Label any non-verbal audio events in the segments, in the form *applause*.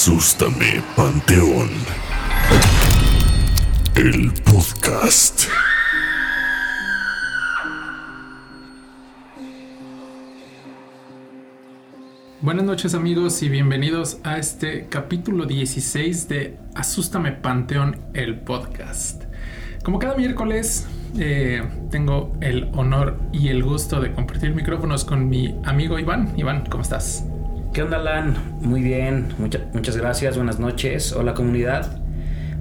Asústame, Panteón. El podcast. Buenas noches amigos y bienvenidos a este capítulo 16 de Asústame Panteón, el podcast. Como cada miércoles, eh, tengo el honor y el gusto de compartir micrófonos con mi amigo Iván. Iván, ¿cómo estás? ¿Qué onda, Alan? Muy bien, muchas gracias, buenas noches. Hola, comunidad.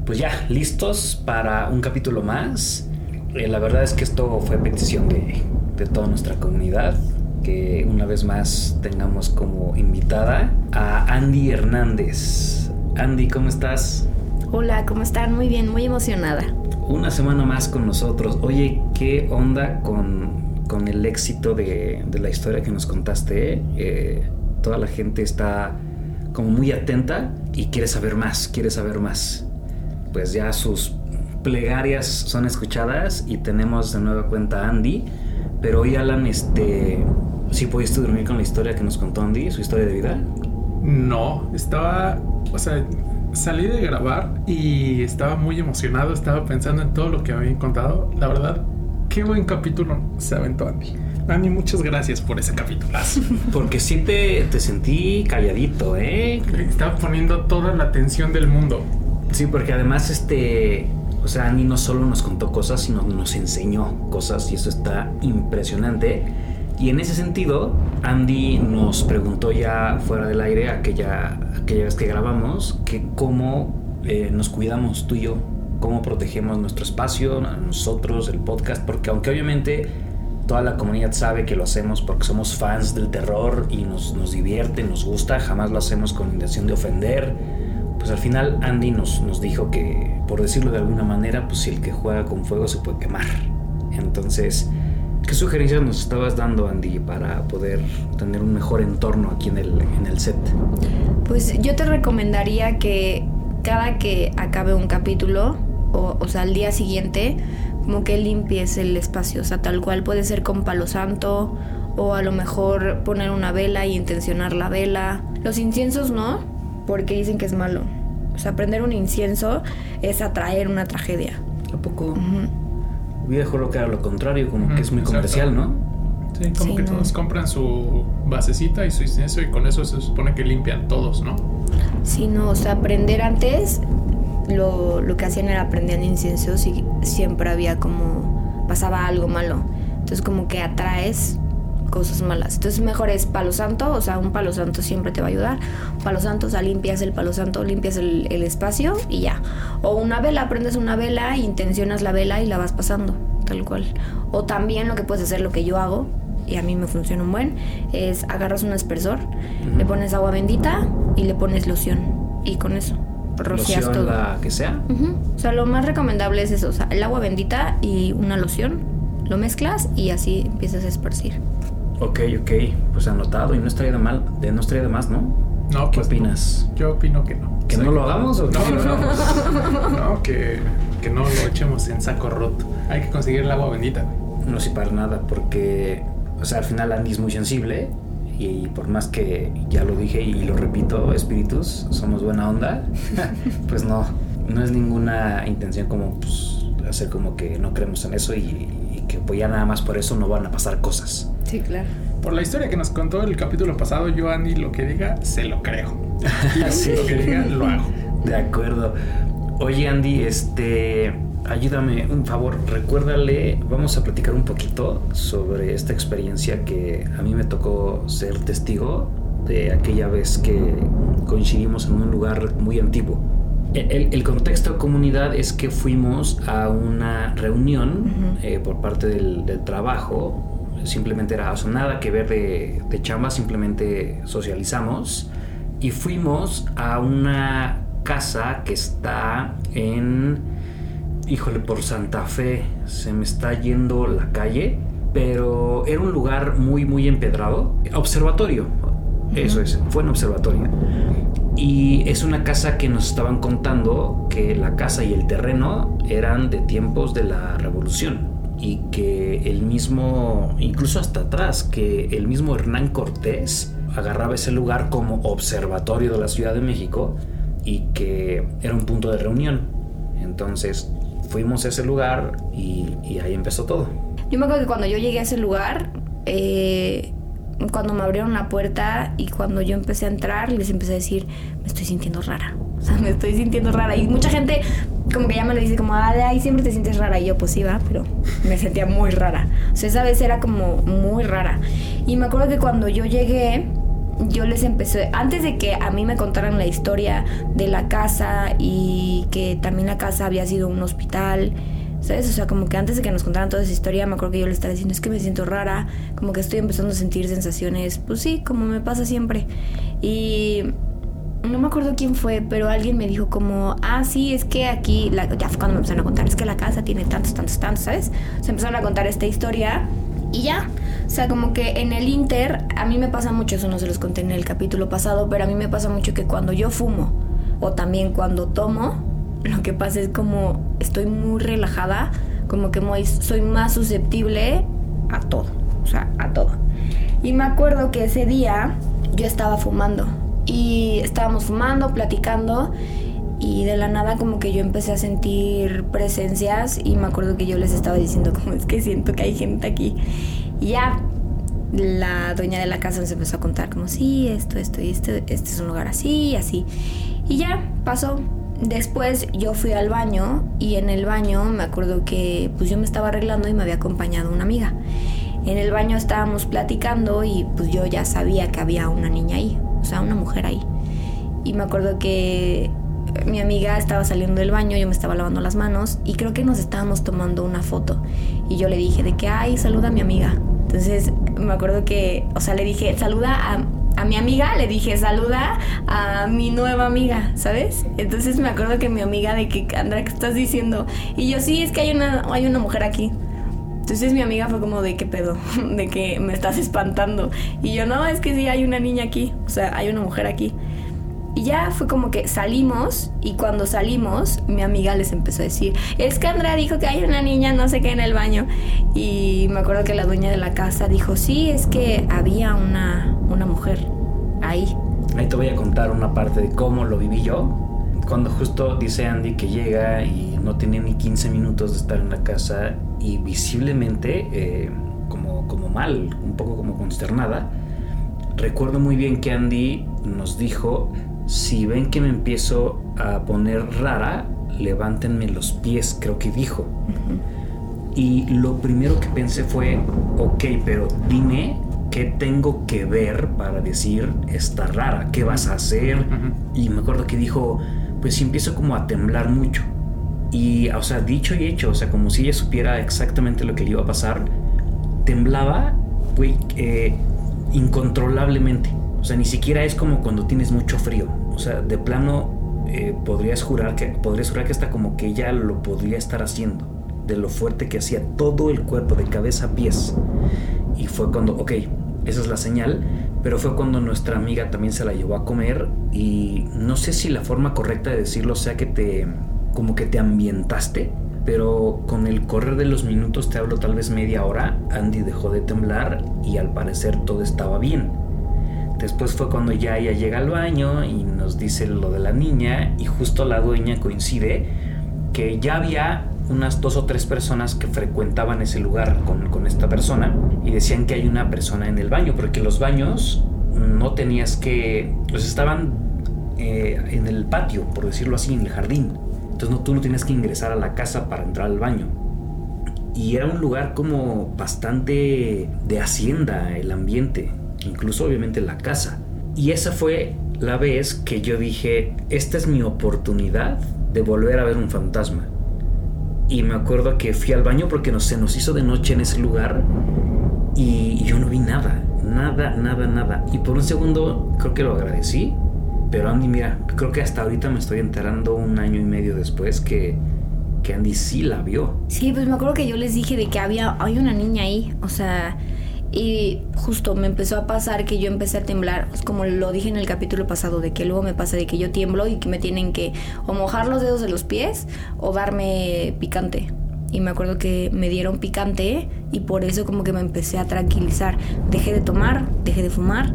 Pues ya, listos para un capítulo más. Eh, la verdad es que esto fue petición de, de toda nuestra comunidad. Que una vez más tengamos como invitada a Andy Hernández. Andy, ¿cómo estás? Hola, ¿cómo están? Muy bien, muy emocionada. Una semana más con nosotros. Oye, ¿qué onda con, con el éxito de, de, la historia que nos contaste? Eh, toda la gente está como muy atenta y quiere saber más, quiere saber más. Pues ya sus plegarias son escuchadas y tenemos de nueva cuenta a Andy. Pero hoy, Alan, este, ¿sí pudiste dormir con la historia que nos contó Andy, su historia de vida? No, estaba, o sea, salí de grabar y estaba muy emocionado, estaba pensando en todo lo que habían contado. La verdad, qué buen capítulo se aventó Andy. Andy, muchas gracias por ese capítulo. *laughs* Porque sí te, te sentí calladito, ¿eh? Estaba poniendo toda la atención del mundo. Sí, porque además, este. O sea, Andy no solo nos contó cosas, sino nos enseñó cosas y eso está impresionante. Y en ese sentido, Andy nos preguntó ya fuera del aire, aquella, aquella vez que grabamos, que cómo eh, nos cuidamos tú y yo, cómo protegemos nuestro espacio, nosotros, el podcast, porque aunque obviamente toda la comunidad sabe que lo hacemos porque somos fans del terror y nos, nos divierte, nos gusta, jamás lo hacemos con intención de ofender. Pues al final Andy nos, nos dijo que, por decirlo de alguna manera, pues si el que juega con fuego se puede quemar. Entonces, ¿qué sugerencias nos estabas dando, Andy, para poder tener un mejor entorno aquí en el, en el set? Pues yo te recomendaría que cada que acabe un capítulo, o, o sea, al día siguiente, como que limpies el espacio, o sea, tal cual puede ser con palo santo o a lo mejor poner una vela y intencionar la vela. Los inciensos no, porque dicen que es malo. O sea, prender un incienso es atraer una tragedia. ¿A poco? Uh -huh. Jurado que era lo contrario, como uh -huh, que es muy comercial, ¿no? Sí, como sí, que no. todos compran su basecita y su incienso y con eso se supone que limpian todos, ¿no? Sí, no, o sea, prender antes lo, lo, que hacían era prendían inciensos y siempre había como pasaba algo malo. Entonces como que atraes cosas malas. Entonces mejor es palo santo, o sea, un palo santo siempre te va a ayudar. Palo santo, o sea, limpias el palo santo, limpias el, el espacio y ya. O una vela, prendes una vela, intencionas la vela y la vas pasando, tal cual. O también lo que puedes hacer, lo que yo hago, y a mí me funciona un buen, es agarras un aspersor, uh -huh. le pones agua bendita y le pones loción. Y con eso rocias loción, todo. la que sea. Uh -huh. O sea, lo más recomendable es eso, o sea, el agua bendita y una loción, lo mezclas y así empiezas a esparcir. Ok, ok, pues anotado y no estaría de mal, de no estaría de más, ¿no? No, ¿Qué pues opinas? No. Yo opino que no. ¿Que o sea, no lo hagamos o no, que no, no, no, que, que no lo echemos en saco roto. Hay que conseguir el agua bendita. No, sí, para nada, porque, o sea, al final Andy es muy sensible y por más que ya lo dije y lo repito, espíritus, somos buena onda, *laughs* pues no, no es ninguna intención como pues, hacer como que no creemos en eso y, y, que pues ya nada más por eso no van a pasar cosas. Sí, claro. Por la historia que nos contó el capítulo pasado, yo Andy lo que diga, se lo creo. *laughs* Y sí. lo que diga, lo hago. De acuerdo. Oye Andy, este ayúdame, un favor, recuérdale, vamos a platicar un poquito sobre esta experiencia que a mí me tocó ser testigo de aquella vez que coincidimos en un lugar muy antiguo. El, el contexto comunidad es que fuimos a una reunión uh -huh. eh, por parte del, del, trabajo, simplemente era o sea, nada que ver de, de chamba, simplemente socializamos y fuimos a una casa que está en híjole, por Santa Fe se me está yendo la calle, pero era un lugar muy, muy empedrado. Observatorio, uh -huh. eso es, fue en observatorio. Y es una casa que nos estaban contando que la casa y el terreno eran de tiempos de la revolución y que el mismo, incluso hasta atrás, que el mismo Hernán Cortés agarraba ese lugar como observatorio de la Ciudad de México y que era un punto de reunión. Entonces fuimos a ese lugar y, y ahí empezó todo. Yo me acuerdo que cuando yo llegué a ese lugar, eh, cuando me abrieron la puerta y cuando yo empecé a entrar, les empecé a decir, me estoy sintiendo rara. O sea, *laughs* me estoy sintiendo rara. Y mucha gente como que ya me lo dice como, ah, de ahí siempre te sientes rara. Y yo, pues sí, va, pero me sentía muy rara. O sea, esa vez era como muy rara. Y me acuerdo que cuando yo llegué, yo les empecé, antes de que a mí me contaran la historia de la casa y que también la casa había sido un hospital, ¿sabes? O sea, como que antes de que nos contaran toda esa historia, me acuerdo que yo les estaba diciendo, es que me siento rara, como que estoy empezando a sentir sensaciones, pues sí, como me pasa siempre. Y no me acuerdo quién fue, pero alguien me dijo como, ah, sí, es que aquí, la, ya fue cuando me empezaron a contar, es que la casa tiene tantos, tantos, tantos, ¿sabes? Se empezaron a contar esta historia y ya. O sea, como que en el Inter, a mí me pasa mucho, eso no se los conté en el capítulo pasado, pero a mí me pasa mucho que cuando yo fumo o también cuando tomo, lo que pasa es como estoy muy relajada, como que muy, soy más susceptible a todo, o sea, a todo. Y me acuerdo que ese día yo estaba fumando y estábamos fumando, platicando y de la nada como que yo empecé a sentir presencias y me acuerdo que yo les estaba diciendo *laughs* como es que siento que hay gente aquí. Y ya la dueña de la casa nos empezó a contar como sí, esto, esto y esto, este es un lugar así, así. Y ya pasó. Después yo fui al baño y en el baño me acuerdo que pues yo me estaba arreglando y me había acompañado una amiga. En el baño estábamos platicando y pues yo ya sabía que había una niña ahí, o sea, una mujer ahí. Y me acuerdo que mi amiga estaba saliendo del baño, yo me estaba lavando las manos y creo que nos estábamos tomando una foto. Y yo le dije de que, ay, saluda a mi amiga. Entonces me acuerdo que, o sea, le dije, saluda a, a mi amiga, le dije, saluda a mi nueva amiga, ¿sabes? Entonces me acuerdo que mi amiga de que, Andra, ¿qué estás diciendo? Y yo, sí, es que hay una, hay una mujer aquí. Entonces mi amiga fue como de qué pedo, *laughs* de que me estás espantando. Y yo, no, es que sí, hay una niña aquí, o sea, hay una mujer aquí. Y ya fue como que salimos y cuando salimos mi amiga les empezó a decir, es que Andrea dijo que hay una niña no sé qué en el baño. Y me acuerdo que la dueña de la casa dijo, sí, es que había una, una mujer ahí. Ahí te voy a contar una parte de cómo lo viví yo. Cuando justo dice Andy que llega y no tiene ni 15 minutos de estar en la casa y visiblemente eh, como, como mal, un poco como consternada, recuerdo muy bien que Andy nos dijo, si ven que me empiezo a poner rara, levántenme los pies, creo que dijo. Y lo primero que pensé fue, ok, pero dime qué tengo que ver para decir está rara, qué vas a hacer. Y me acuerdo que dijo, pues si empiezo como a temblar mucho. Y, o sea, dicho y hecho, o sea, como si ella supiera exactamente lo que le iba a pasar, temblaba, güey, eh, incontrolablemente. O sea, ni siquiera es como cuando tienes mucho frío. O sea, de plano eh, podrías jurar que podrías jurar que hasta como que ella lo podría estar haciendo de lo fuerte que hacía todo el cuerpo de cabeza a pies. Y fue cuando, ok, esa es la señal, pero fue cuando nuestra amiga también se la llevó a comer y no sé si la forma correcta de decirlo sea que te como que te ambientaste, pero con el correr de los minutos, te hablo tal vez media hora, Andy dejó de temblar y al parecer todo estaba bien. Después fue cuando ya ella llega al baño y nos dice lo de la niña y justo la dueña coincide que ya había unas dos o tres personas que frecuentaban ese lugar con, esta persona y decían que hay una persona en el baño porque los baños no tenías que pues estaban eh, en el patio por decirlo así en el jardín. Entonces no, tú no tienes que ingresar a la casa para entrar al baño. Y era un lugar como bastante de hacienda el ambiente incluso obviamente la casa. Y esa fue la vez que yo dije, esta es mi oportunidad de volver a ver un fantasma. Y me acuerdo que fui al baño porque no, se nos hizo de noche en ese lugar y yo no vi nada, nada, nada, nada. Y por un segundo creo que lo agradecí, pero Andy, mira, creo que hasta ahorita me estoy enterando un año y medio después que, que Andy sí la vio. Sí, pues me acuerdo que yo les dije de que había hay una niña ahí, o sea, y justo me empezó a pasar que yo empecé a temblar, pues, como lo dije en el capítulo pasado, de que luego me pasa de que yo tiemblo y que me tienen que o mojar los dedos de los pies o darme picante. Y me acuerdo que me dieron picante y por eso como que me empecé a tranquilizar. Dejé de tomar, dejé de fumar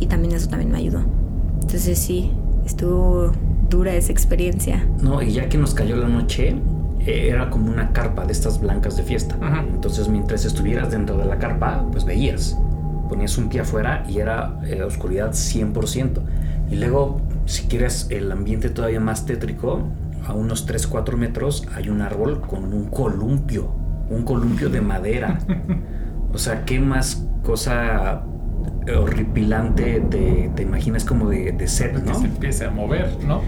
y también eso también me ayudó. Entonces sí, estuvo dura esa experiencia. No, y ya que nos cayó la noche, era como una carpa de estas blancas de fiesta. Ajá. Entonces, mientras estuvieras dentro de la carpa, pues veías. Ponías un pie afuera y era eh, oscuridad 100%. Y luego, si quieres el ambiente todavía más tétrico, a unos 3-4 metros hay un árbol con un columpio. Un columpio de madera. *laughs* O sea, ¿qué más cosa horripilante te, te imaginas como de, de set, Que no? se empiece a mover, ¿no?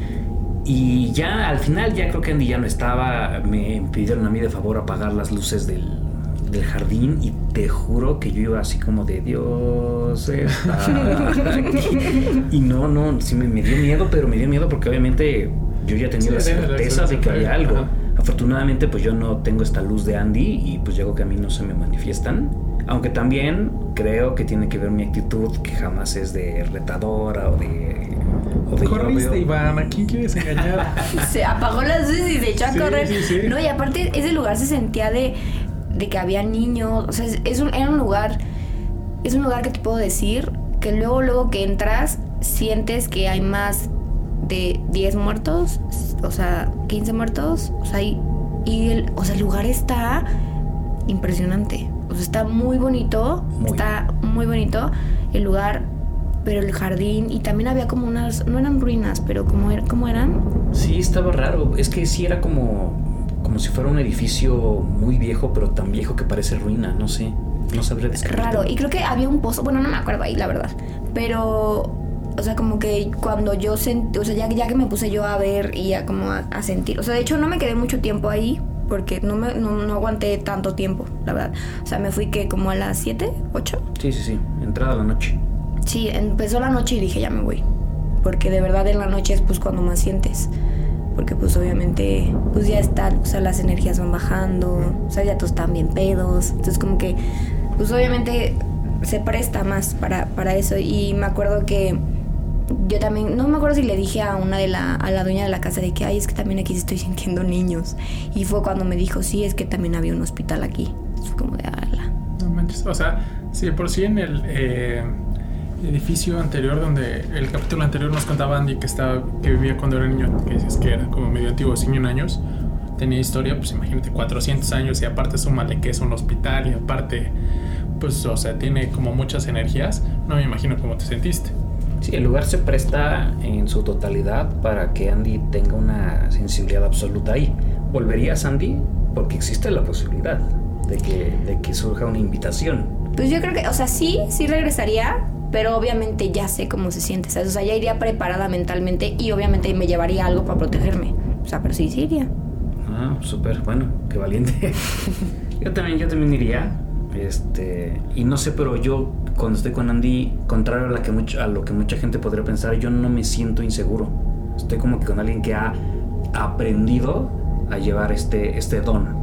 Y ya al final, ya creo que Andy ya no estaba. Me pidieron a mí de favor apagar las luces del, del jardín. Y te juro que yo iba así como de Dios está aquí". Y no, no, sí me, me dio miedo, pero me dio miedo porque obviamente yo ya tenía Sí, la certeza de que había algo. Ajá. Afortunadamente, pues yo no tengo esta luz de Andy y pues llego que a mí no se me manifiestan. Aunque también creo que tiene que ver mi actitud, que jamás es de retadora o de. Corriste, Iván. ¿A quién quieres engañar? *laughs* Se apagó las luces y se echó a Sí, correr. sí, sí. No, y aparte ese lugar se sentía de, de que había niños. O sea, es, es un, era un lugar. Es un lugar que te puedo decir que luego, luego que entras, sientes que hay más de 10 muertos. O sea, 15 muertos. O sea, y, y el, o sea, el lugar está impresionante. O sea, está muy bonito. Muy. Está muy bonito el lugar. Pero el jardín, y también había como unas, no eran ruinas, pero como, er- ¿cómo eran? Sí, estaba raro. Es que sí era como, como si fuera un edificio muy viejo, pero tan viejo que parece ruina. No sé. No sabría describirlo. raro. Y creo que había un pozo, bueno, no me acuerdo ahí, la verdad. Pero, o sea, como que cuando yo sentí, o sea, ya, ya que me puse yo a ver y a como a, a sentir, o sea, de hecho no me quedé mucho tiempo ahí porque no, me, no, no aguanté tanto tiempo, la verdad. O sea, me fui que como a las 7, 8. Sí, sí, sí. Entrada a la noche. Sí, empezó la noche y dije, ya me voy. Porque de verdad en la noche es pues cuando más sientes. Porque pues obviamente pues ya están, o sea, las energías van bajando, o sea, ya todos están bien pedos. Entonces como que pues obviamente se presta más para, para eso. Y me acuerdo que yo también, no me acuerdo si le dije a una de la, a la dueña de la casa de que, ay, es que también aquí estoy sintiendo niños. Y fue cuando me dijo, sí, es que también había un hospital aquí. Fue como de, ala. No manches. O sea, de por sí en el eh, edificio anterior, donde el capítulo anterior nos contaba Andy que estaba, que vivía cuando era niño, que dices que era como medio antiguo, 100 años, tenía historia, pues imagínate 400 años y aparte súmale que es un hospital y aparte, pues, o sea, tiene como muchas energías. No me imagino cómo te sentiste. Sí, el lugar se presta en su totalidad para que Andy tenga una sensibilidad absoluta ahí. ¿Volverías, Andy? Porque existe la posibilidad de que, de que surja una invitación. Pues yo creo que, o sea, sí, sí regresaría, pero obviamente ya sé cómo se siente, ¿sabes? O sea, ya iría preparada mentalmente y obviamente me llevaría algo para protegerme. O sea, pero sí, sí iría. Ah, súper, bueno, qué valiente. *laughs* yo también, yo también iría. Este, y no sé, pero yo cuando estoy con Andy, contrario a, la que mucho- a lo que mucha gente podría pensar, yo no me siento inseguro. Estoy como que con alguien que ha aprendido a llevar este, este don.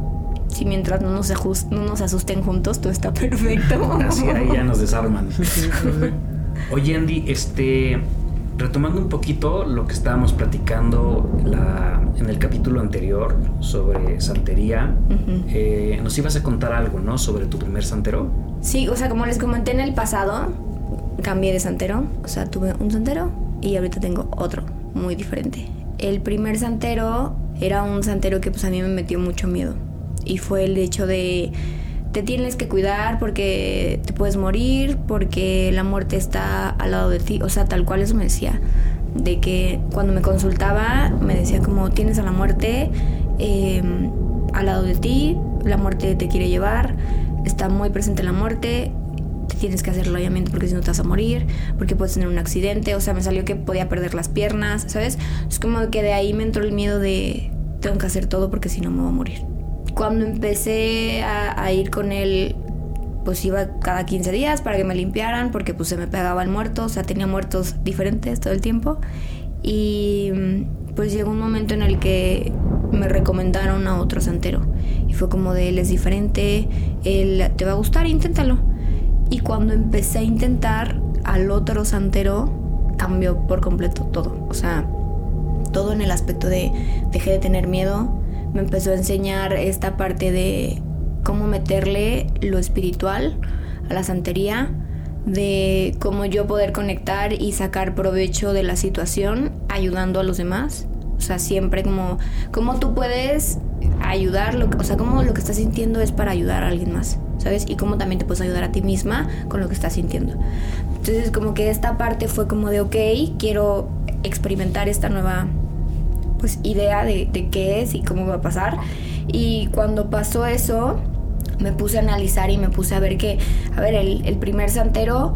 Si mientras no nos, no nos asusten juntos, todo está *laughs* perfecto. Así ahí ya nos desarman. *laughs* Oye, Andy, este, retomando un poquito lo que estábamos platicando la- en el capítulo anterior sobre santería, eh, nos ibas a contar algo, ¿no? Sobre tu primer santero. Sí, o sea, como les comenté en el pasado, cambié de santero. O sea, tuve un santero y ahorita tengo otro, muy diferente. El primer santero era un santero que pues a mí me metió mucho miedo. Y fue el hecho de te tienes que cuidar porque te puedes morir, porque la muerte está al lado de ti. O sea, tal cual eso me decía. De que cuando me consultaba me decía como tienes a la muerte eh, al lado de ti, la muerte te quiere llevar, está muy presente la muerte, te tienes que hacer el obviamente porque si no te vas a morir, porque puedes tener un accidente, o sea, me salió que podía perder las piernas, ¿sabes? Es como que de ahí me entró el miedo de tengo que hacer todo porque si no me voy a morir. Cuando empecé a, a ir con él, pues iba cada 15 días para que me limpiaran porque pues se me pegaba el muerto, o sea, tenía muertos diferentes todo el tiempo. Y mm, pues llegó un momento en el que me recomendaron a otro santero. Y fue como de él es diferente, él te va a gustar, inténtalo. Y cuando empecé a intentar al otro santero, cambió por completo todo. O sea, todo en el aspecto de dejé de tener miedo. Me empezó a enseñar esta parte de cómo meterle lo espiritual a la santería, de cómo yo poder conectar y sacar provecho de la situación ayudando a los demás. O sea, siempre como, cómo tú puedes ayudar, o sea, cómo lo que estás sintiendo es para ayudar a alguien más, ¿sabes? Y cómo también te puedes ayudar a ti misma con lo que estás sintiendo. Entonces, como que esta parte fue como de, ok, quiero experimentar esta nueva pues idea de, qué es y cómo va a pasar. Y cuando pasó eso, me puse a analizar y me puse a ver que, a ver, el, el primer santero,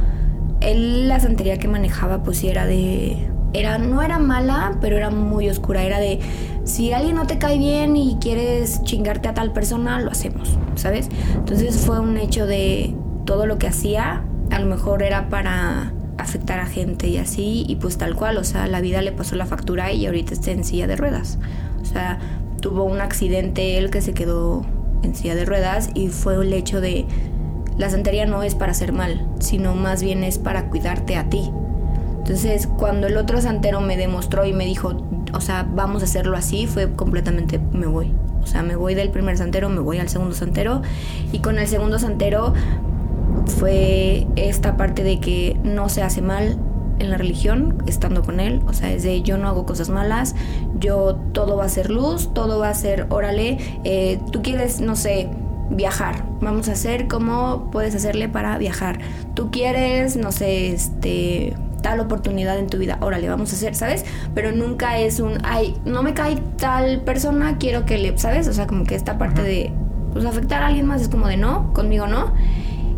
él la santería que manejaba pues era de... Era, no era mala, pero era muy oscura. Era de, si alguien no te cae bien y quieres chingarte a tal persona, lo hacemos, ¿sabes? Entonces fue un hecho de todo lo que hacía, a lo mejor era para afectar a gente y así, y pues tal cual, o sea, la vida le pasó la factura y ahorita está en silla de ruedas. O sea, tuvo un accidente él que se quedó en silla de ruedas y fue el hecho de la santería no es para hacer mal, sino más bien es para cuidarte a ti. Entonces, cuando el otro santero me demostró y me dijo, o sea, vamos a hacerlo así, fue completamente me voy. O sea, me voy del primer santero, me voy al segundo santero y con el segundo santero fue esta parte de que no se hace mal en la religión estando con él, o sea, es de yo no hago cosas malas, yo todo va a ser luz, todo va a ser, órale, eh, tú quieres, no sé, viajar, vamos a hacer cómo puedes hacerle para viajar, tú quieres, no sé, este tal oportunidad en tu vida, órale, vamos a hacer, ¿sabes? Pero nunca es un, ay, no me cae tal persona, quiero que le, ¿sabes? O sea, como que esta parte de, pues afectar a alguien más es como de no, conmigo no.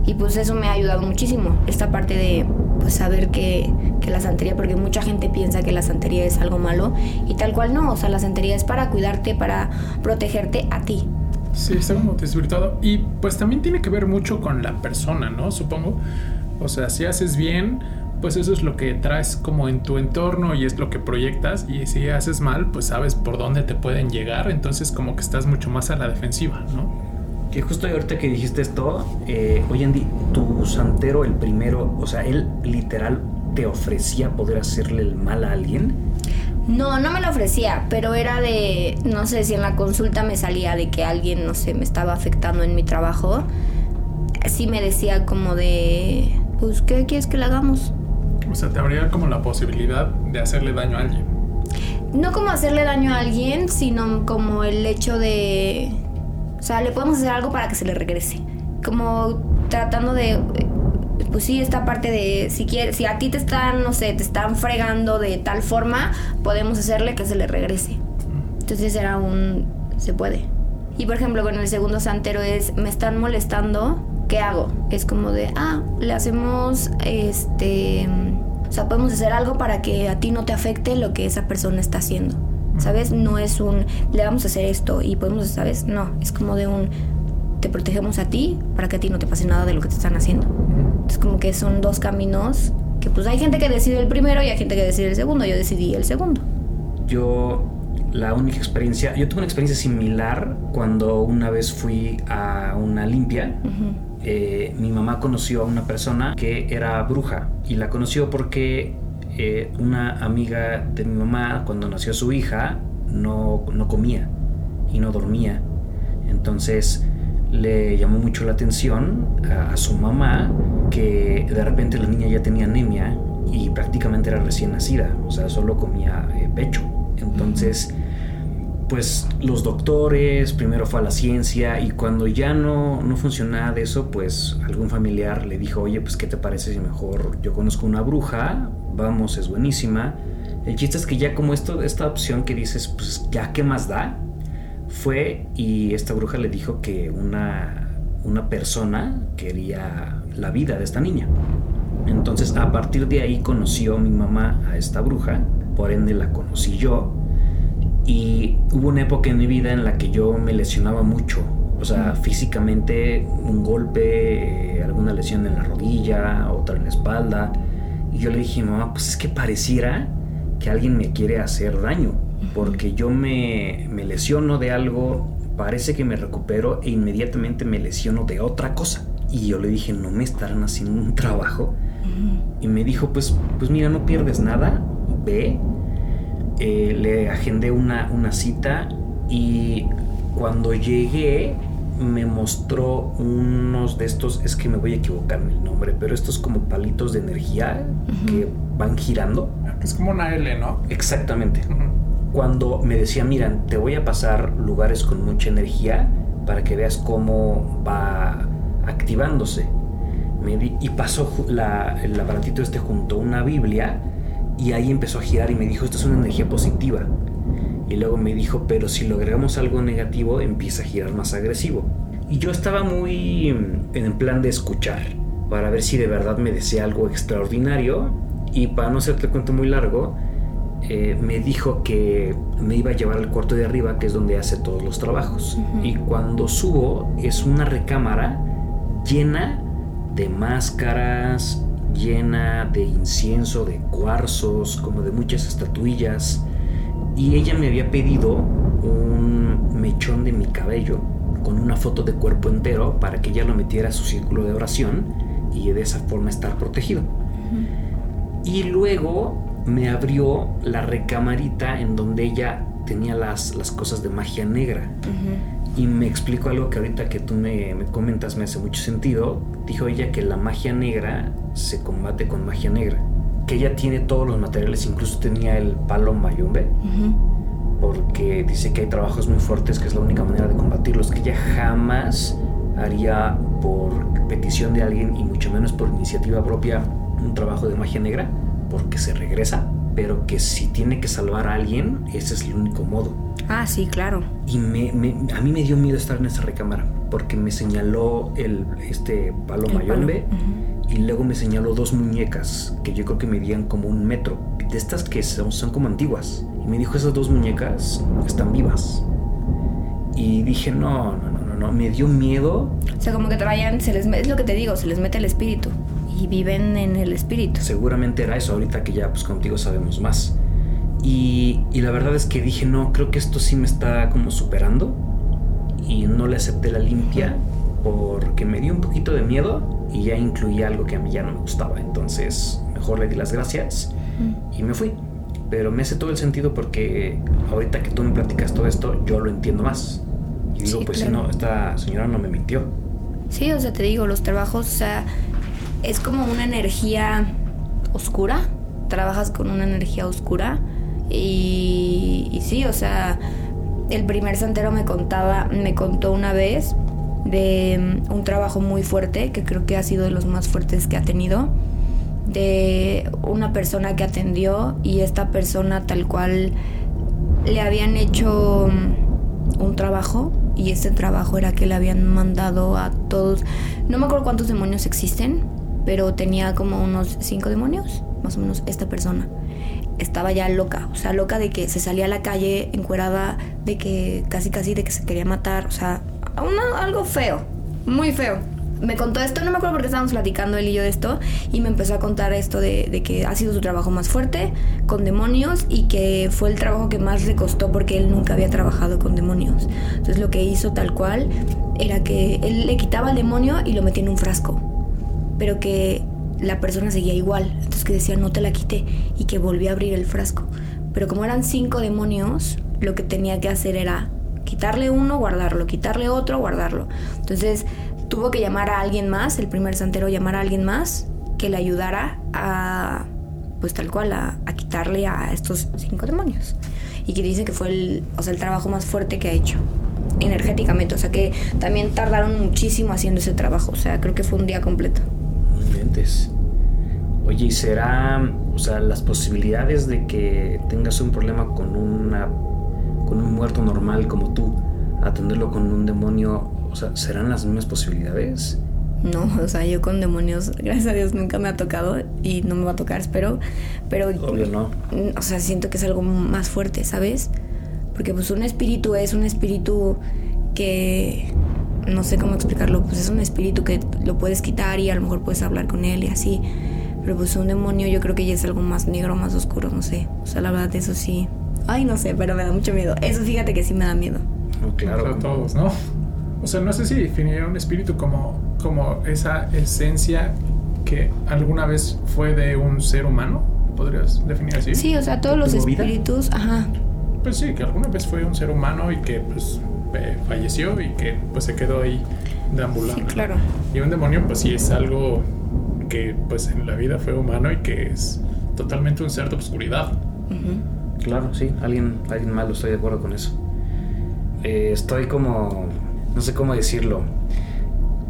Y pues eso me ha ayudado muchísimo, esta parte de pues saber que, que, la santería, porque mucha gente piensa que la santería es algo malo y tal cual no, o sea, la santería es para cuidarte, para protegerte a ti. Sí, está como desvirtuado. Y pues también tiene que ver mucho con la persona, ¿no? Supongo. O sea, si haces bien, pues eso es lo que traes como en tu entorno y es lo que proyectas. Y si haces mal, pues sabes por dónde te pueden llegar. Entonces como que estás mucho más a la defensiva, ¿no? Que justo ahorita que dijiste esto, eh, oye Andy, tu santero, el primero, o sea, él literal te ofrecía poder hacerle el mal a alguien. No, no me lo ofrecía, pero era de, no sé si en la consulta me salía de que alguien, no sé, me estaba afectando en mi trabajo. Sí me decía como de, pues, ¿qué quieres que le hagamos? O sea, te habría como la posibilidad de hacerle daño a alguien. No como hacerle daño a alguien, sino como el hecho de o sea, le podemos hacer algo para que se le regrese. Como tratando de pues sí, esta parte de si quieres, si a ti te están, no sé, te están fregando de tal forma, podemos hacerle que se le regrese. Entonces era un se puede. Y por ejemplo, con el segundo santero es me están molestando, ¿qué hago? Es como de, ah, le hacemos este, o sea, podemos hacer algo para que a ti no te afecte lo que esa persona está haciendo. ¿Sabes? No es un, le vamos a hacer esto y podemos, ¿sabes? No, es como de un, te protegemos a ti para que a ti no te pase nada de lo que te están haciendo. Es como que son dos caminos que pues hay gente que decide el primero y hay gente que decide el segundo. Yo decidí el segundo. Yo, la única experiencia, yo tuve una experiencia similar cuando una vez fui a una limpia. Eh, mi mamá conoció a una persona que era bruja y la conoció porque una amiga de mi mamá, cuando nació su hija, no, no comía y no dormía. Entonces le llamó mucho la atención a, su mamá que de repente la niña ya tenía anemia y prácticamente era recién nacida, o sea, solo comía eh, pecho. Entonces, pues los doctores, primero fue a la ciencia y cuando ya no, no funcionaba de eso, pues algún familiar le dijo, oye, pues ¿qué te parece si mejor yo conozco una bruja? Vamos, es buenísima. El chiste es que ya como esto, esta opción que dices, pues ya qué más da, fue y esta bruja le dijo que una, una persona quería la vida de esta niña. Entonces a partir de ahí conoció mi mamá a esta bruja, por ende la conocí yo y hubo una época en mi vida en la que yo me lesionaba mucho. O sea, físicamente un golpe, eh, alguna lesión en la rodilla, otra en la espalda. Y yo le dije, mamá, pues es que pareciera que alguien me quiere hacer daño. Porque yo me, me lesiono de algo, parece que me recupero e inmediatamente me lesiono de otra cosa. Y yo le dije, no me estarán haciendo un trabajo. Y me dijo, pues, pues mira, no pierdes nada, ve, eh, le agendé una, una cita y cuando llegué me mostró unos de estos, es que me voy a equivocar en el nombre, pero estos como palitos de energía que van girando. Es como una L, ¿no? Exactamente. Cuando me decía, mira, te voy a pasar lugares con mucha energía para que veas cómo va activándose. Me di- y pasó la- el aparatito este junto a una Biblia y ahí empezó a girar y me dijo, esto es una energía positiva. Y luego me dijo, pero si lo agregamos algo negativo, empieza a girar más agresivo. Y yo estaba muy mm, en el plan de escuchar, para ver si de verdad me decía algo extraordinario. Y para no hacerte el cuento muy largo, eh, me dijo que me iba a llevar al cuarto de arriba, que es donde hace todos los trabajos. Y cuando subo, es una recámara llena de máscaras, llena de incienso, de cuarzos, como de muchas estatuillas. Y ella me había pedido un mechón de mi cabello con una foto de cuerpo entero para que ella lo metiera a su círculo de oración y de esa forma estar protegido. Y luego me abrió la recamarita en donde ella tenía las, las cosas de magia negra. Y me explicó algo que ahorita que tú me, me comentas me hace mucho sentido. Dijo ella que la magia negra se combate con magia negra. Que ella tiene todos los materiales, incluso tenía el palo mayombe. Porque dice que hay trabajos muy fuertes que es la única manera de combatirlos. Que ella jamás haría por petición de alguien y mucho menos por iniciativa propia un trabajo de magia negra. Porque se regresa. Pero que si tiene que salvar a alguien, ese es el único modo. Ah, sí, claro. Y me, me- a mí me dio miedo estar en esa recámara porque me señaló el, este palo El palo, mayombe ujú. y luego me señaló dos muñecas que yo creo que medían como un metro. De estas que son, son como antiguas. Y me dijo, esas dos muñecas están vivas. Y dije, no, no, no, no, no. Me dio miedo. O sea, como que traían, se les, es lo que te digo, se les mete el espíritu. Y viven en el espíritu. Seguramente era eso, ahorita que ya pues contigo sabemos más. Y, y la verdad es que dije, no, creo que esto sí me está como superando. Y no le acepté la limpia porque me dio un poquito de miedo y ya incluía algo que a mí ya no me gustaba. Entonces, mejor le di las gracias y me fui. Pero me hace todo el sentido porque ahorita que tú me platicas todo esto, yo lo entiendo más. Y digo, Sí, pues claro. si no, esta señora no me mintió. Sí, o sea, te digo, los trabajos, o sea, es como una energía oscura. Trabajas con una energía oscura. Y, y sí, o sea, el primer santero me contaba, me contó una vez de mm, un trabajo muy fuerte, que creo que ha sido de los más fuertes que ha tenido, de una persona que atendió y esta persona tal cual le habían hecho mm, un trabajo y este trabajo era que le habían mandado a todos, no me acuerdo cuántos demonios existen, pero tenía como unos cinco demonios, más o menos esta persona. Estaba ya loca, o sea, loca de que se salía a la calle encuerada, de que casi casi de que se quería matar, o sea, una- algo feo, muy feo. Me contó esto, no me acuerdo porque estábamos platicando él y yo de esto, y me empezó a contar esto de, que ha sido su trabajo más fuerte con demonios y que fue el trabajo que más le costó porque él nunca había trabajado con demonios. Entonces lo que hizo tal cual era que él le quitaba el demonio y lo metía en un frasco, pero que la persona seguía igual, entonces que decía no te la quité y que volvía a abrir el frasco. Pero como eran cinco demonios, lo que tenía que hacer era quitarle uno, guardarlo, quitarle otro, guardarlo. Entonces tuvo que llamar a alguien más, el primer santero llamar a alguien más que le ayudara a, pues tal cual, a, a quitarle a estos cinco demonios. Y que dice que fue el, o sea, el trabajo más fuerte que ha hecho energéticamente. O sea que también tardaron muchísimo haciendo ese trabajo. O sea, creo que fue un día completo. Oye, ¿y será, o sea, las posibilidades de que tengas un problema con una con un muerto normal como tú, atenderlo con un demonio, o sea, serán las mismas posibilidades? No, o sea, yo con demonios, *laughs* gracias a Dios, nunca me ha tocado y no me va a tocar, espero. Pero, Obvio no. o sea, siento que es algo más fuerte, ¿sabes? Porque pues un espíritu es un espíritu que, no sé cómo explicarlo, pues es un espíritu que lo puedes quitar y a lo mejor puedes hablar con él y así. Pero pues un demonio yo creo que ya es algo más negro, más oscuro, no sé. O sea, la verdad, eso sí. Ay, no sé, pero me da mucho miedo. Eso fíjate que sí me da miedo. No, O sea, claro. todos, ¿no? O sea, no sé si definiría un espíritu como, como esa esencia que alguna vez fue de un ser humano. ¿Podrías definir así? Sí, o sea, todos los espíritus, ajá. Pues sí, que alguna vez fue un ser humano y que pues eh, falleció y que pues se quedó ahí deambulando. Sí, claro. Y un demonio pues sí es algo que pues en la vida fue humano y que es totalmente un ser de oscuridad. Ujú. Claro, sí, alguien, alguien malo, estoy de acuerdo con eso. Eh, estoy como, no sé cómo decirlo.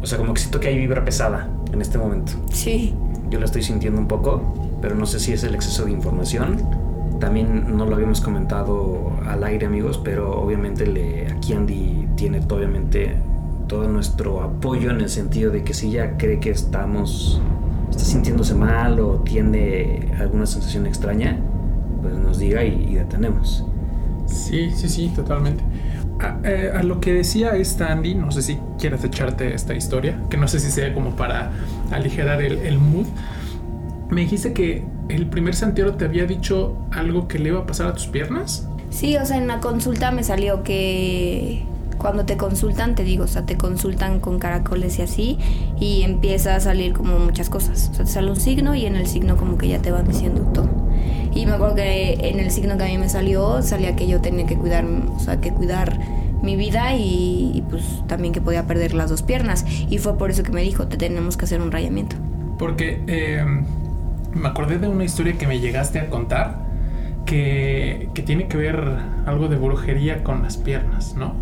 O sea, como que siento que hay vibra pesada en este momento. Sí. Yo la estoy sintiendo un poco, pero no sé si es el exceso de información. También no lo habíamos comentado al aire, amigos, pero obviamente le, aquí Andy tiene obviamente todo nuestro apoyo en el sentido de que si ella cree que estamos, está sintiéndose mal o tiene alguna sensación extraña, pues nos diga y, y detenemos. Sí, sí, sí, totalmente. A, eh, a lo que decía esta Andy, no sé si quieres echarte esta historia, que no sé si sea como para aligerar el, el mood. Me dijiste que el primer santero te había dicho algo que le iba a pasar a tus piernas. Sí, o sea, en la consulta me salió que cuando te consultan, te digo, o sea, te consultan con caracoles y así, y empieza a salir como muchas cosas. O sea, te sale un signo y en el signo como que ya te van diciendo todo. Y me acuerdo que en el signo que a mí me salió, salía que yo tenía que cuidar, o sea, que cuidar mi vida y, y, pues también que podía perder las dos piernas. Y fue por eso que me dijo, te tenemos que hacer un rayamiento. Porque eh, me acordé de una historia que me llegaste a contar que, que tiene que ver algo de brujería con las piernas, ¿no?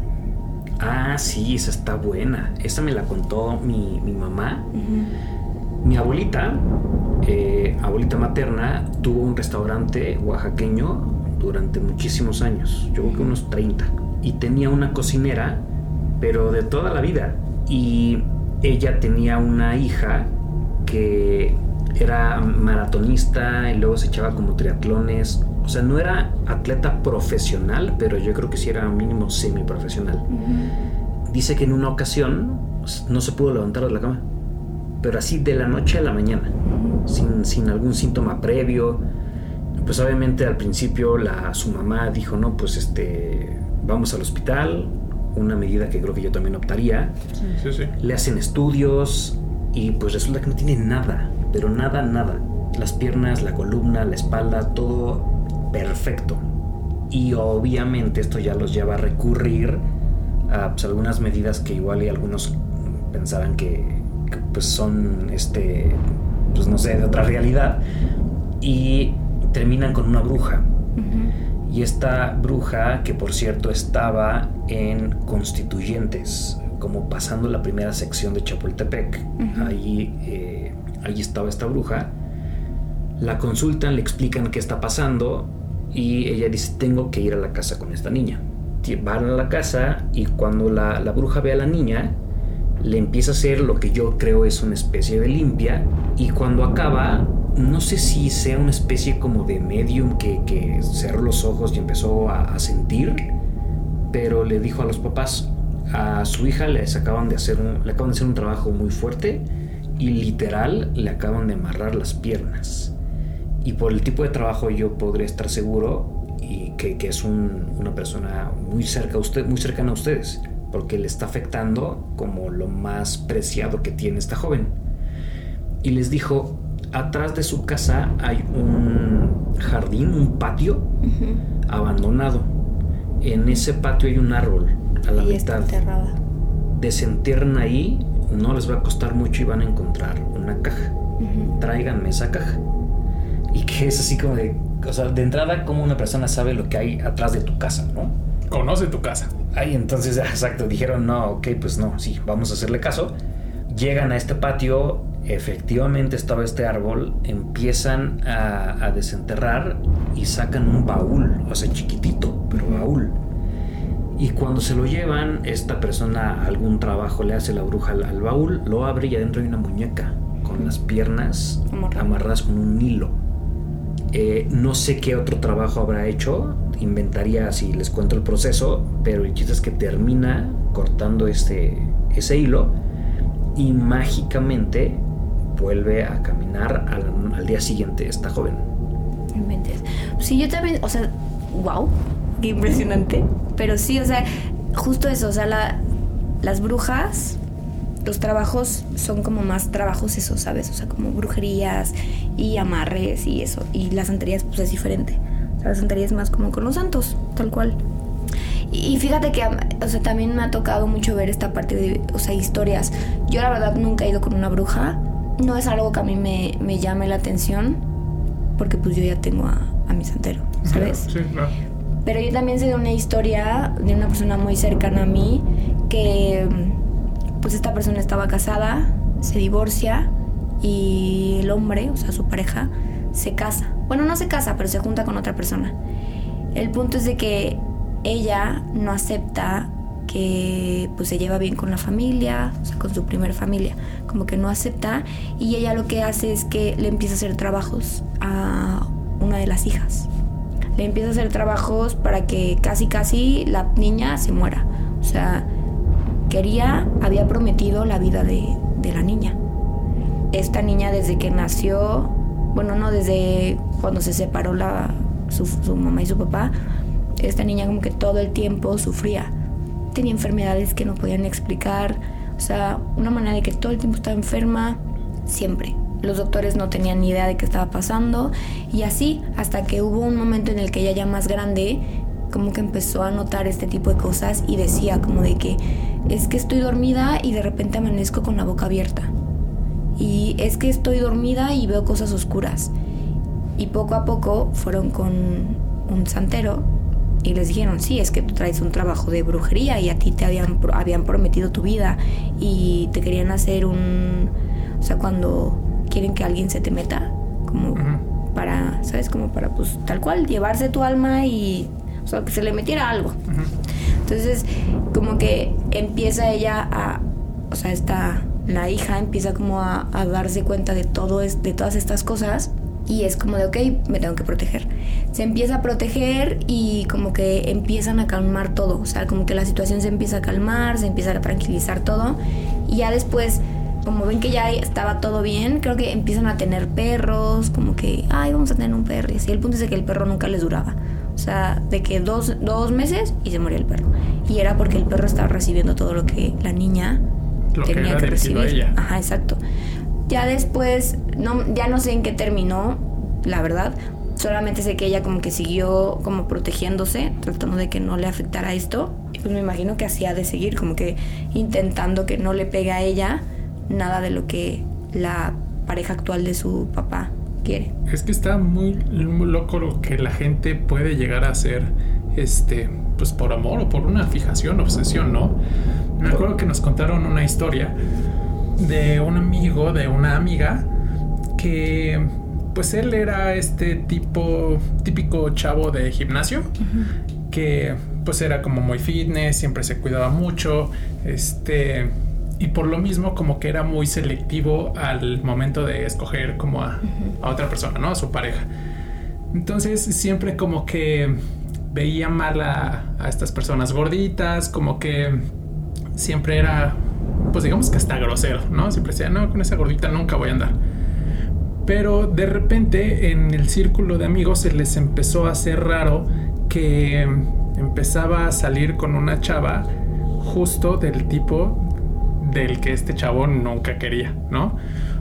Ah, sí, esa está buena. Esa me la contó mi, mi mamá. Mi abuelita, eh, abuelita materna, tuvo un restaurante oaxaqueño durante muchísimos años, yo creo que unos 30. Y tenía una cocinera, pero de toda la vida. Y ella tenía una hija que era maratonista y luego se echaba como triatlones. O sea, no era atleta profesional, pero yo creo que sí era mínimo semiprofesional. Dice que en una ocasión no se pudo levantar de la cama, pero así de la noche a la mañana, sin, sin algún síntoma previo. Pues obviamente al principio la, su mamá dijo, no, pues este, vamos al hospital, una medida que creo que yo también optaría. Sí, sí, sí. Le hacen estudios y pues resulta que no tiene nada, pero nada, nada. Las piernas, la columna, la espalda, todo perfecto. Y obviamente esto ya los lleva a recurrir a pues, algunas medidas que igual y algunos pensarán que, que, pues son, este, pues no sé, de otra realidad. Y terminan con una bruja. Y esta bruja, que por cierto estaba en Constituyentes, como pasando la primera sección de Chapultepec, ahí, eh, ahí estaba esta bruja, la consultan, le explican qué está pasando y ella dice, tengo que ir a la casa con esta niña. Van a la casa y cuando la, la bruja ve a la niña, le empieza a hacer lo que yo creo es una especie de limpia y cuando acaba, no sé si sea una especie como de medium que, que cerró los ojos y empezó a, sentir, pero le dijo a los papás, a su hija les acaban de hacer un, le acaban de hacer un trabajo muy fuerte y literal le acaban de amarrar las piernas. Y por el tipo de trabajo yo podría estar seguro y que, que es un, una persona muy cerca a usted, muy cercana a ustedes porque le está afectando como lo más preciado que tiene esta joven. Y les dijo, atrás de su casa hay un jardín, un patio uh -huh. abandonado. En ese patio hay un árbol a la y mitad. Desenterran ahí, no les va a costar mucho y van a encontrar una caja. Uh -huh. Tráiganme esa caja. Y que es así como de, o sea, de entrada como una persona sabe lo que hay atrás de tu casa, ¿no? Conoce tu casa. Ay, entonces, *laughs* exacto, dijeron, no, ok, pues no, sí, vamos a hacerle caso. Llegan a este patio, efectivamente estaba este árbol, empiezan a, a desenterrar y sacan un baúl, o sea, chiquitito, pero baúl. Y cuando se lo llevan, esta persona algún trabajo le hace la bruja al, al baúl, lo abre y adentro hay una muñeca con las piernas amarradas con un hilo. Eh, no sé qué otro trabajo habrá hecho, inventaría si les cuento el proceso, pero el chiste es que termina cortando este, ese hilo y mágicamente vuelve a caminar al, al día siguiente esta joven. Inventes. Sí, yo también, o sea, wow, qué impresionante. Pero sí, o sea, justo eso, o sea, la, las brujas, los trabajos son como más trabajos eso, ¿sabes? O sea, como brujerías y amarres y eso. Y la santería pues es diferente. O sea, la santería es más como con los santos, tal cual. Y fíjate que, o sea, también me ha tocado mucho ver esta parte de, o sea, historias. Yo la verdad nunca he ido con una bruja. No es algo que a mí me, me llame la atención, porque pues yo ya tengo a, a mi santero, ¿sabes? Sí, claro. Pero yo también sé de una historia de una persona muy cercana a mí que pues esta persona estaba casada, se divorcia y el hombre, o sea, su pareja, se casa. Bueno, no se casa, pero se junta con otra persona. El punto es de que ella no acepta que pues se lleva bien con la familia, o sea, con su primer familia, como que no acepta y ella lo que hace es que le empieza a hacer trabajos a una de las hijas. Le empieza a hacer trabajos para que casi casi la niña se muera. O sea, quería, había prometido la vida de, de la niña. Esta niña desde que nació, bueno, no desde cuando se separó la, su, su mamá y su papá, esta niña como que todo el tiempo sufría. Tenía enfermedades que no podían explicar. O sea, una manera de que todo el tiempo estaba enferma, siempre. Los doctores no tenían ni idea de qué estaba pasando. Y así, hasta que hubo un momento en el que ella ya más grande, como que empezó a notar este tipo de cosas y decía como de que es que estoy dormida y de repente amanezco con la boca abierta. Y es que estoy dormida y veo cosas oscuras. Y poco a poco fueron con un santero y les dijeron, sí, es que tú traes un trabajo de brujería y a ti te habían, habían prometido tu vida y te querían hacer un... O sea, cuando quieren que alguien se te meta, como Ujú. para, ¿sabes? Como para, pues, tal cual, llevarse tu alma y... O sea, que se le metiera algo. Ujú. Entonces, como que empieza ella a, o sea, esta, la hija empieza como a, a darse cuenta de todo, es, de todas estas cosas y es como de, ok, me tengo que proteger. Se empieza a proteger y como que empiezan a calmar todo, o sea, como que la situación se empieza a calmar, se empieza a tranquilizar todo y ya después, como ven que ya estaba todo bien, creo que empiezan a tener perros, como que, ay, vamos a tener un perro y así. El punto es de que el perro nunca les duraba. O sea, de que dos, dos meses y se moría el perro. Y era porque el perro estaba recibiendo todo lo que la niña Lo que tenía que a recibir. ella. Ajá, exacto. Ya después, no, ya no sé en qué terminó, la verdad. Solamente sé que ella como que siguió como protegiéndose, tratando de que no le afectara esto. Y pues me imagino que hacía de seguir, como que intentando que no le pegue a ella nada de lo que la pareja actual de su papá quiere. Es que está muy, muy loco lo que la gente puede llegar a hacer, este, pues por amor o por una fijación, obsesión, ¿no? Me acuerdo que nos contaron una historia de un amigo, de una amiga, que pues él era este tipo, típico chavo de gimnasio, que pues era como muy fitness, siempre se cuidaba mucho, este, y por lo mismo como que era muy selectivo al momento de escoger como a, a otra persona, ¿no? A su pareja. Entonces siempre como que veía mal a, a estas personas gorditas, como que siempre era, pues digamos que hasta grosero, ¿no? Siempre decía, no, con esa gordita nunca voy a andar. Pero de repente en el círculo de amigos se les empezó a hacer raro que empezaba a salir con una chava justo del tipo del que este chavo nunca quería, ¿no?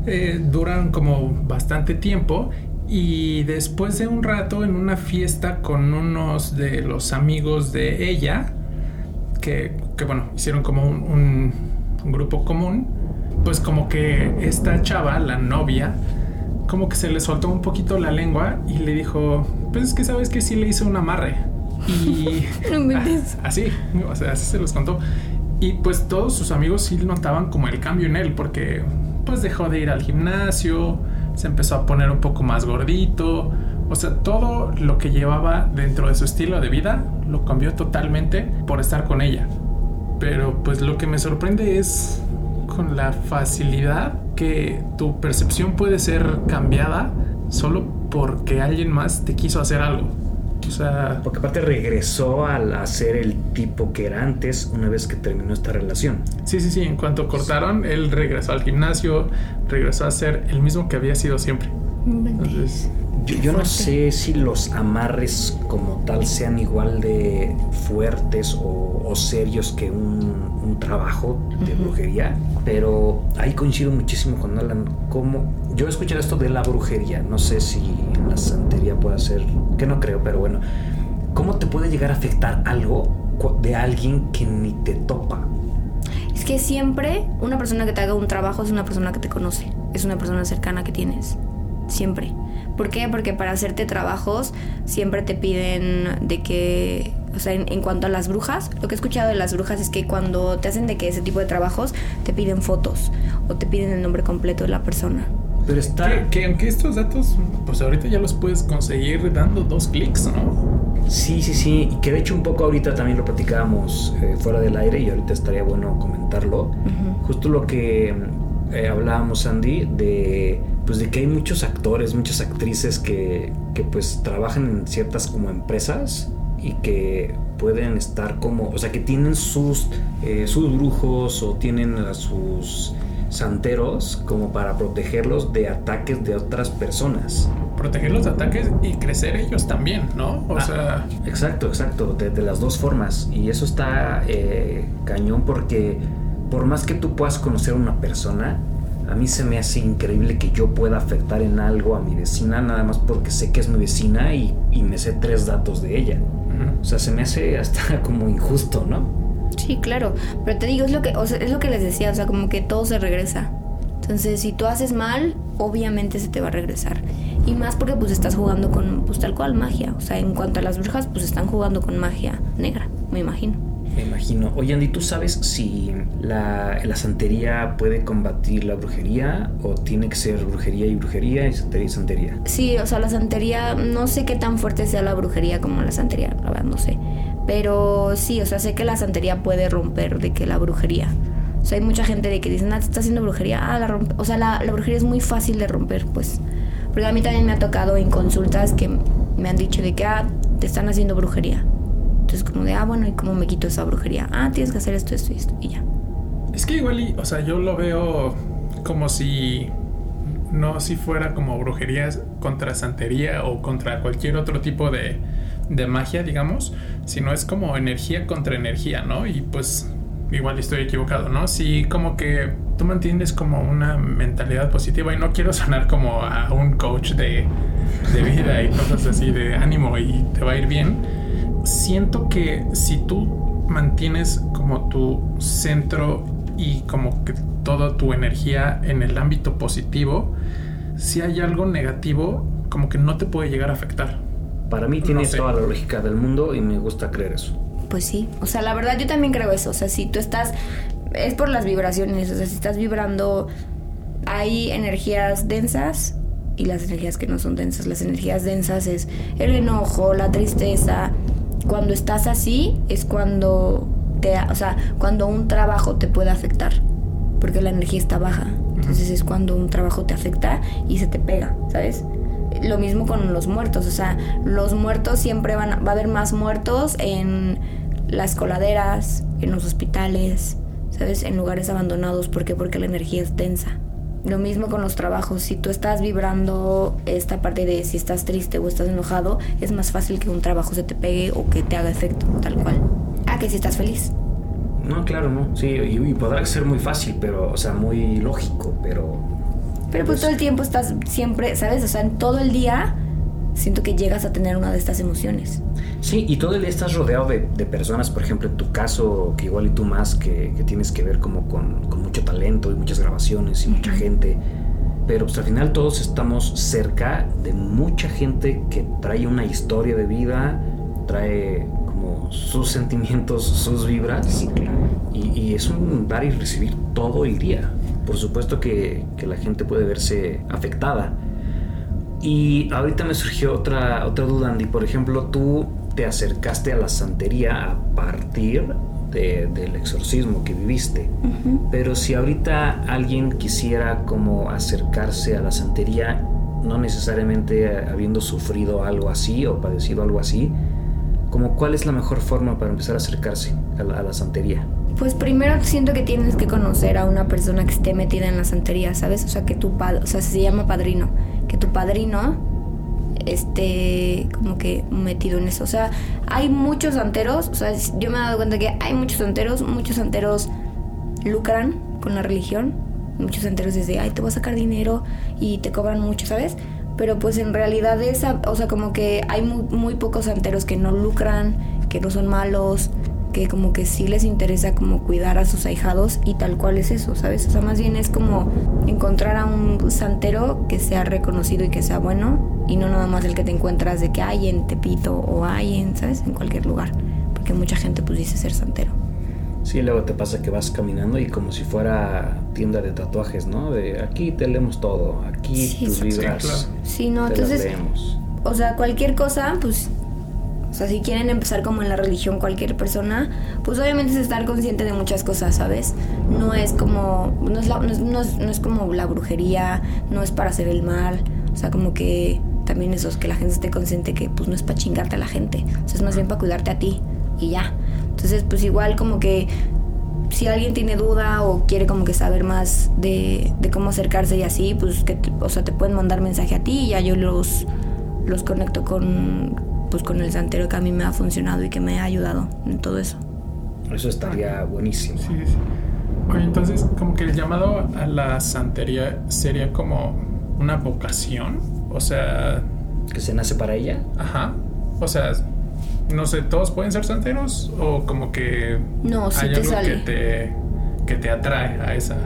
Eh, duran como bastante tiempo y después de un rato en una fiesta con unos de los amigos de ella, que, que, bueno, hicieron como un, un, un grupo común, pues como que esta chava, la novia, como que se le soltó un poquito la lengua y le dijo, pues es que sabes que sí le hizo un amarre. Y *laughs* No ah, así, o sea, así se los contó. Y pues todos sus amigos sí notaban como el cambio en él, porque pues dejó de ir al gimnasio, se empezó a poner un poco más gordito, o sea, todo lo que llevaba dentro de su estilo de vida lo cambió totalmente por estar con ella. Pero pues lo que me sorprende es con la facilidad que tu percepción puede ser cambiada solo porque alguien más te quiso hacer algo. O sea, Porque aparte regresó al a ser el tipo que era antes una vez que terminó esta relación. sí, sí, sí, en cuanto cortaron, él regresó al gimnasio, regresó a ser el mismo que había sido siempre. Entonces, Yo, yo no sé si los amarres como tal sean igual de fuertes o, o serios que un, un trabajo de brujería, pero ahí coincido muchísimo con Alan. Como yo he escuchado esto de la brujería, no sé si la santería puede ser, que no creo, pero bueno, ¿cómo te puede llegar a afectar algo de alguien que ni te topa. Es que siempre una persona que te haga un trabajo es una persona que te conoce, es una persona cercana que tienes. Siempre. ¿Por qué? Porque para hacerte trabajos siempre te piden de que, o sea, en, en cuanto a las brujas, lo que he escuchado de las brujas es que cuando te hacen de que ese tipo de trabajos te piden fotos o te piden el nombre completo de la persona. Pero está... Que, que aunque estos datos, pues ahorita ya los puedes conseguir dando dos clics, ¿no? Sí, sí, sí. Y que de hecho un poco ahorita también lo platicábamos eh, fuera del aire y ahorita estaría bueno comentarlo. Justo lo que eh, hablábamos, Andy, de pues de que hay muchos actores, muchas actrices que, que pues trabajan en ciertas como empresas y que pueden estar como, o sea, que tienen sus, eh, sus brujos o tienen a sus santeros como para protegerlos de ataques de otras personas. Proteger los ataques y crecer ellos también, ¿no? O Ah, sea, Exacto, exacto, de, de las dos formas. Y eso está eh, cañón porque por más que tú puedas conocer a una persona, a mí se me hace increíble que yo pueda afectar en algo a mi vecina nada más porque sé que es mi vecina y, y me sé tres datos de ella. ujú. O sea, se me hace hasta *laughs* como injusto, ¿no? Sí, claro. Pero te digo, es lo que, o sea, es lo que les decía, o sea, como que todo se regresa. Entonces, si tú haces mal, obviamente se te va a regresar. Y más porque pues estás jugando con, pues tal cual, magia. O sea, en cuanto a las brujas, pues están jugando con magia negra, me imagino. Me imagino. Oye, Andy, ¿tú sabes si la, la santería puede combatir la brujería o tiene que ser brujería y brujería y santería y santería? Sí, o sea, la santería, no sé qué tan fuerte sea la brujería como la santería, la verdad, no sé. Pero sí, o sea, sé que la santería puede romper de que la brujería. O sea, hay mucha gente de que dicen, ah, te está haciendo brujería. Ah, la rompe. O sea, la, la brujería es muy fácil de romper, pues. Porque a mí también me ha tocado en consultas que me han dicho de que, ah, te están haciendo brujería. Entonces, como de, ah, bueno, ¿y cómo me quito esa brujería? Ah, tienes que hacer esto, esto y esto. Y ya. Es que igual, o sea, yo lo veo como si no si fuera como brujería contra santería o contra cualquier otro tipo de, de magia, digamos, sino es como energía contra energía, ¿no? Y pues igual estoy equivocado, ¿no? Si como que tú mantienes como una mentalidad positiva y no quiero sonar como a un coach de, de vida y cosas así de ánimo y te va a ir bien, siento que si tú mantienes como tu centro y como que toda tu energía en el ámbito positivo, si hay algo negativo, como que no te puede llegar a afectar. Para mí tiene No sé. toda la lógica del mundo y me gusta creer eso. Pues sí, o sea, la verdad yo también creo eso, o sea, si tú estás, es por las vibraciones, o sea, si estás vibrando, hay energías densas y las energías que no son densas, las energías densas es el enojo, la tristeza, cuando estás así es cuando te, o sea, cuando un trabajo te puede afectar, porque la energía está baja, entonces es cuando un trabajo te afecta y se te pega, ¿sabes? Lo mismo con los muertos, o sea, los muertos siempre van va a haber más muertos en las coladeras, en los hospitales, ¿sabes? En lugares abandonados, ¿por qué? Porque la energía es densa. Lo mismo con los trabajos, si tú estás vibrando esta parte de si estás triste o estás enojado, es más fácil que un trabajo se te pegue o que te haga efecto, tal cual. Ah, que si estás feliz. No, claro, no. Sí, y podrá ser muy fácil, pero, o sea, muy lógico, pero. Pero pues todo el tiempo estás siempre, ¿sabes? O sea, en todo el día siento que llegas a tener una de estas emociones. Sí, y todo el día estás rodeado de, de personas, por ejemplo, en tu caso, que igual y tú más, que, que tienes que ver como con, con mucho talento y muchas grabaciones y mucha gente. Pero pues al final todos estamos cerca de mucha gente que trae una historia de vida, trae como sus *laughs* sentimientos, sus vibras. Y, y es un dar y recibir todo el día. Por supuesto que, que la gente puede verse afectada. Y ahorita me surgió otra, otra duda, Andy. Por ejemplo, tú te acercaste a la santería a partir de- del exorcismo que viviste. Pero si ahorita alguien quisiera como acercarse a la santería, no necesariamente habiendo sufrido algo así o padecido algo así, como cuál es la mejor forma para empezar a acercarse a la, a la santería? Pues primero siento que tienes que conocer a una persona que esté metida en la santería, ¿sabes? O sea, que tu padre, o sea, se llama padrino, que tu padrino esté como que metido en eso. O sea, hay muchos santeros, o sea, yo me he dado cuenta que hay muchos santeros, muchos santeros lucran con la religión, muchos santeros desde, ay, te voy a sacar dinero y te cobran mucho, ¿sabes? Pero pues en realidad esa, o sea, como que hay muy, muy pocos santeros que no lucran, que no son malos, que como que sí les interesa como cuidar a sus ahijados y tal cual es eso, ¿sabes? O sea, más bien es como encontrar a un santero que sea reconocido y que sea bueno y no nada más el que te encuentras de que hay en Tepito o hay en, ¿sabes? En cualquier lugar, porque mucha gente pues dice ser santero. Sí, luego te pasa que vas caminando y como si fuera tienda de tatuajes, ¿no? De aquí te leemos todo, aquí Sí, tus sí, vibras. claro. Sí, no, te entonces, las leemos. o sea, cualquier cosa, pues, o sea, si quieren empezar como en la religión cualquier persona, pues obviamente es estar consciente de muchas cosas, ¿sabes? No es como, no es, la- no es, no es- como la brujería, no es para hacer el mal, o sea, como que también eso, es que la gente esté consciente que pues no es para chingarte a la gente, o sea, es más bien para cuidarte a ti y ya. Entonces, pues igual como que si alguien tiene duda o quiere como que saber más de, de cómo acercarse y así, pues que, o sea, te pueden mandar mensaje a ti y ya yo los, los conecto con, pues con el santero que a mí me ha funcionado y que me ha ayudado en todo eso. Eso estaría buenísimo. Sí, sí. Oye, entonces, como que el llamado a la santería sería como una vocación. O sea, Que se nace para ella. ajá. O sea, no sé, ¿todos pueden ser santeros? O como que No, sí hay te algo sale. que te, que te atrae a esa.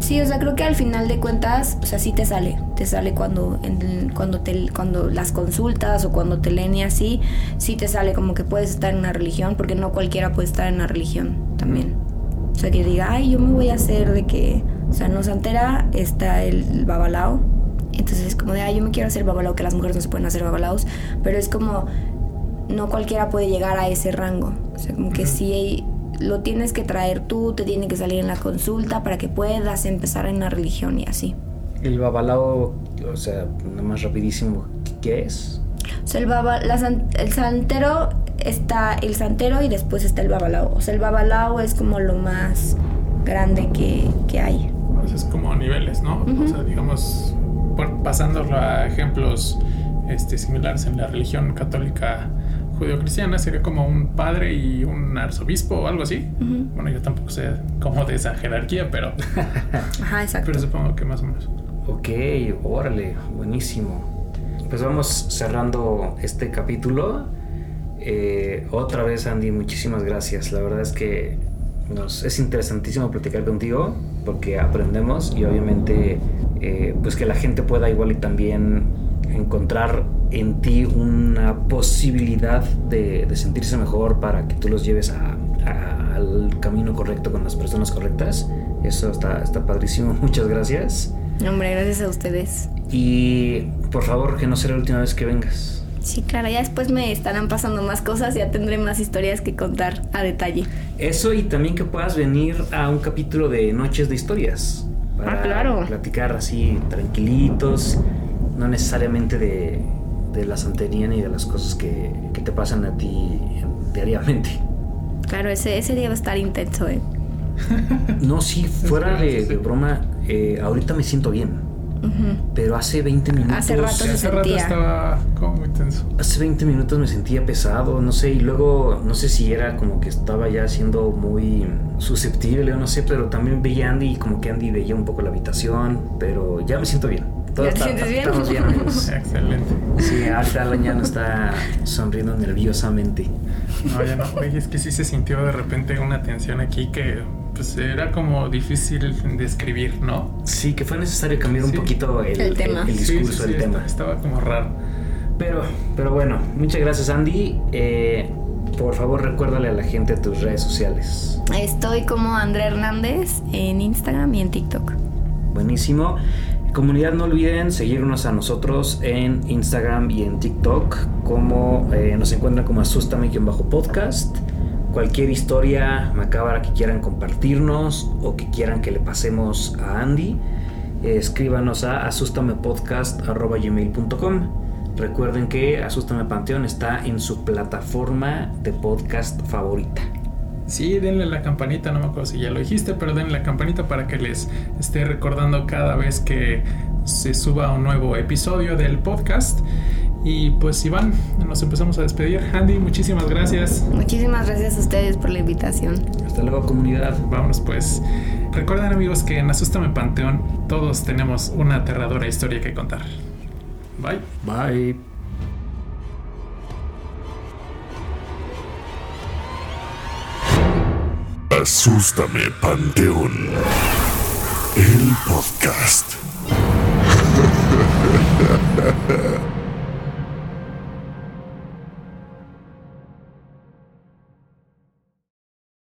Sí, o sea, creo que al final de cuentas, o sea, sí te sale. Te sale cuando, en- cuando, te, cuando las consultas o cuando te leen y así, sí te sale como que puedes estar en una religión, porque no cualquiera puede estar en una religión también. O sea, que diga, ay, yo me voy a hacer de que, o sea, no santera, está el babalao. Entonces es como de, ay, yo me quiero hacer babalao, que las mujeres no se pueden hacer babalaos, pero es como, no cualquiera puede llegar a ese rango. O sea, como que sí lo tienes que traer tú, te tiene que salir en la consulta para que puedas empezar en la religión y así. El babalao, o sea, nada más rapidísimo, ¿qué es? O sea, el, baba- la el santero está el santero y después está el babalao. O sea, el babalao es como lo más grande que, que hay. Pues es como a niveles, ¿no? O sea, digamos, por- pasándolo a ejemplos este, similares en la religión católica judeocristiana, sería como un padre y un arzobispo o algo así. Bueno, yo tampoco sé cómo de esa jerarquía, pero, *laughs* Ajá, exacto. pero supongo que más o menos. Ok, órale, buenísimo. Pues vamos cerrando este capítulo. Eh, otra vez, Andy, muchísimas gracias. La verdad es que nos, es interesantísimo platicar contigo porque aprendemos y obviamente eh, pues que la gente pueda igual y también encontrar en ti una posibilidad de, de sentirse mejor para que tú los lleves a- a- al camino correcto con las personas correctas. Eso está, está padrísimo. *laughs* Muchas gracias. Hombre, gracias a ustedes. Y por favor, que no sea la última vez que vengas. Sí, claro, ya después me estarán pasando más cosas, ya tendré más historias que contar a detalle. Eso y también que puedas venir a un capítulo de Noches de Historias. Ah, claro. platicar así tranquilitos, no necesariamente de, de la santería ni de las cosas que, que te pasan a ti diariamente. Claro, ese, ese día va a estar intenso, ¿eh? *laughs* No, sí, fuera de, de broma, eh, ahorita me siento bien. Pero hace 20 minutos. Hace rato se hace rato estaba como muy tenso. Hace 20 minutos me sentía pesado, no sé, y luego no sé si era como que estaba ya siendo muy susceptible o no sé, pero también veía a Andy y como que Andy veía un poco la habitación, pero ya me siento bien. Todo ¿Ya te está- sientes bien? Estamos bien, amigos. *laughs* Excelente. Sí, ahorita Alan ya no está sonriendo nerviosamente. No, ya no. Oye, es que sí se sintió de repente una tensión aquí que pues era como difícil describir, ¿no? Sí, que fue necesario cambiar un Sí. poquito el, El tema. el Sí, discurso, sí, sí, el tema. Estaba como raro. Pero, pero bueno, muchas gracias Andy. Eh, por favor recuérdale a la gente tus redes sociales. Estoy como André Hernández en Instagram y en TikTok. Buenísimo. Comunidad, no olviden seguirnos a nosotros en Instagram y en TikTok, como eh, nos encuentran como asustame-podcast. Cualquier historia macabra que quieran compartirnos o que quieran que le pasemos a Andy, eh, escríbanos a asustamepodcast.gmail.com. Recuerden que Asústame Panteón está en su plataforma de podcast favorita. Sí, denle la campanita, no me acuerdo si ya lo dijiste, pero denle la campanita para que les esté recordando cada vez que se suba un nuevo episodio del podcast. Y pues Iván, nos empezamos a despedir. Andy, muchísimas gracias. Muchísimas gracias a ustedes por la invitación. Hasta luego comunidad. Vámonos pues. Recuerden amigos que en Asústame Panteón todos tenemos una aterradora historia que contar. Bye. Bye. Asústame Panteón. El podcast. *laughs*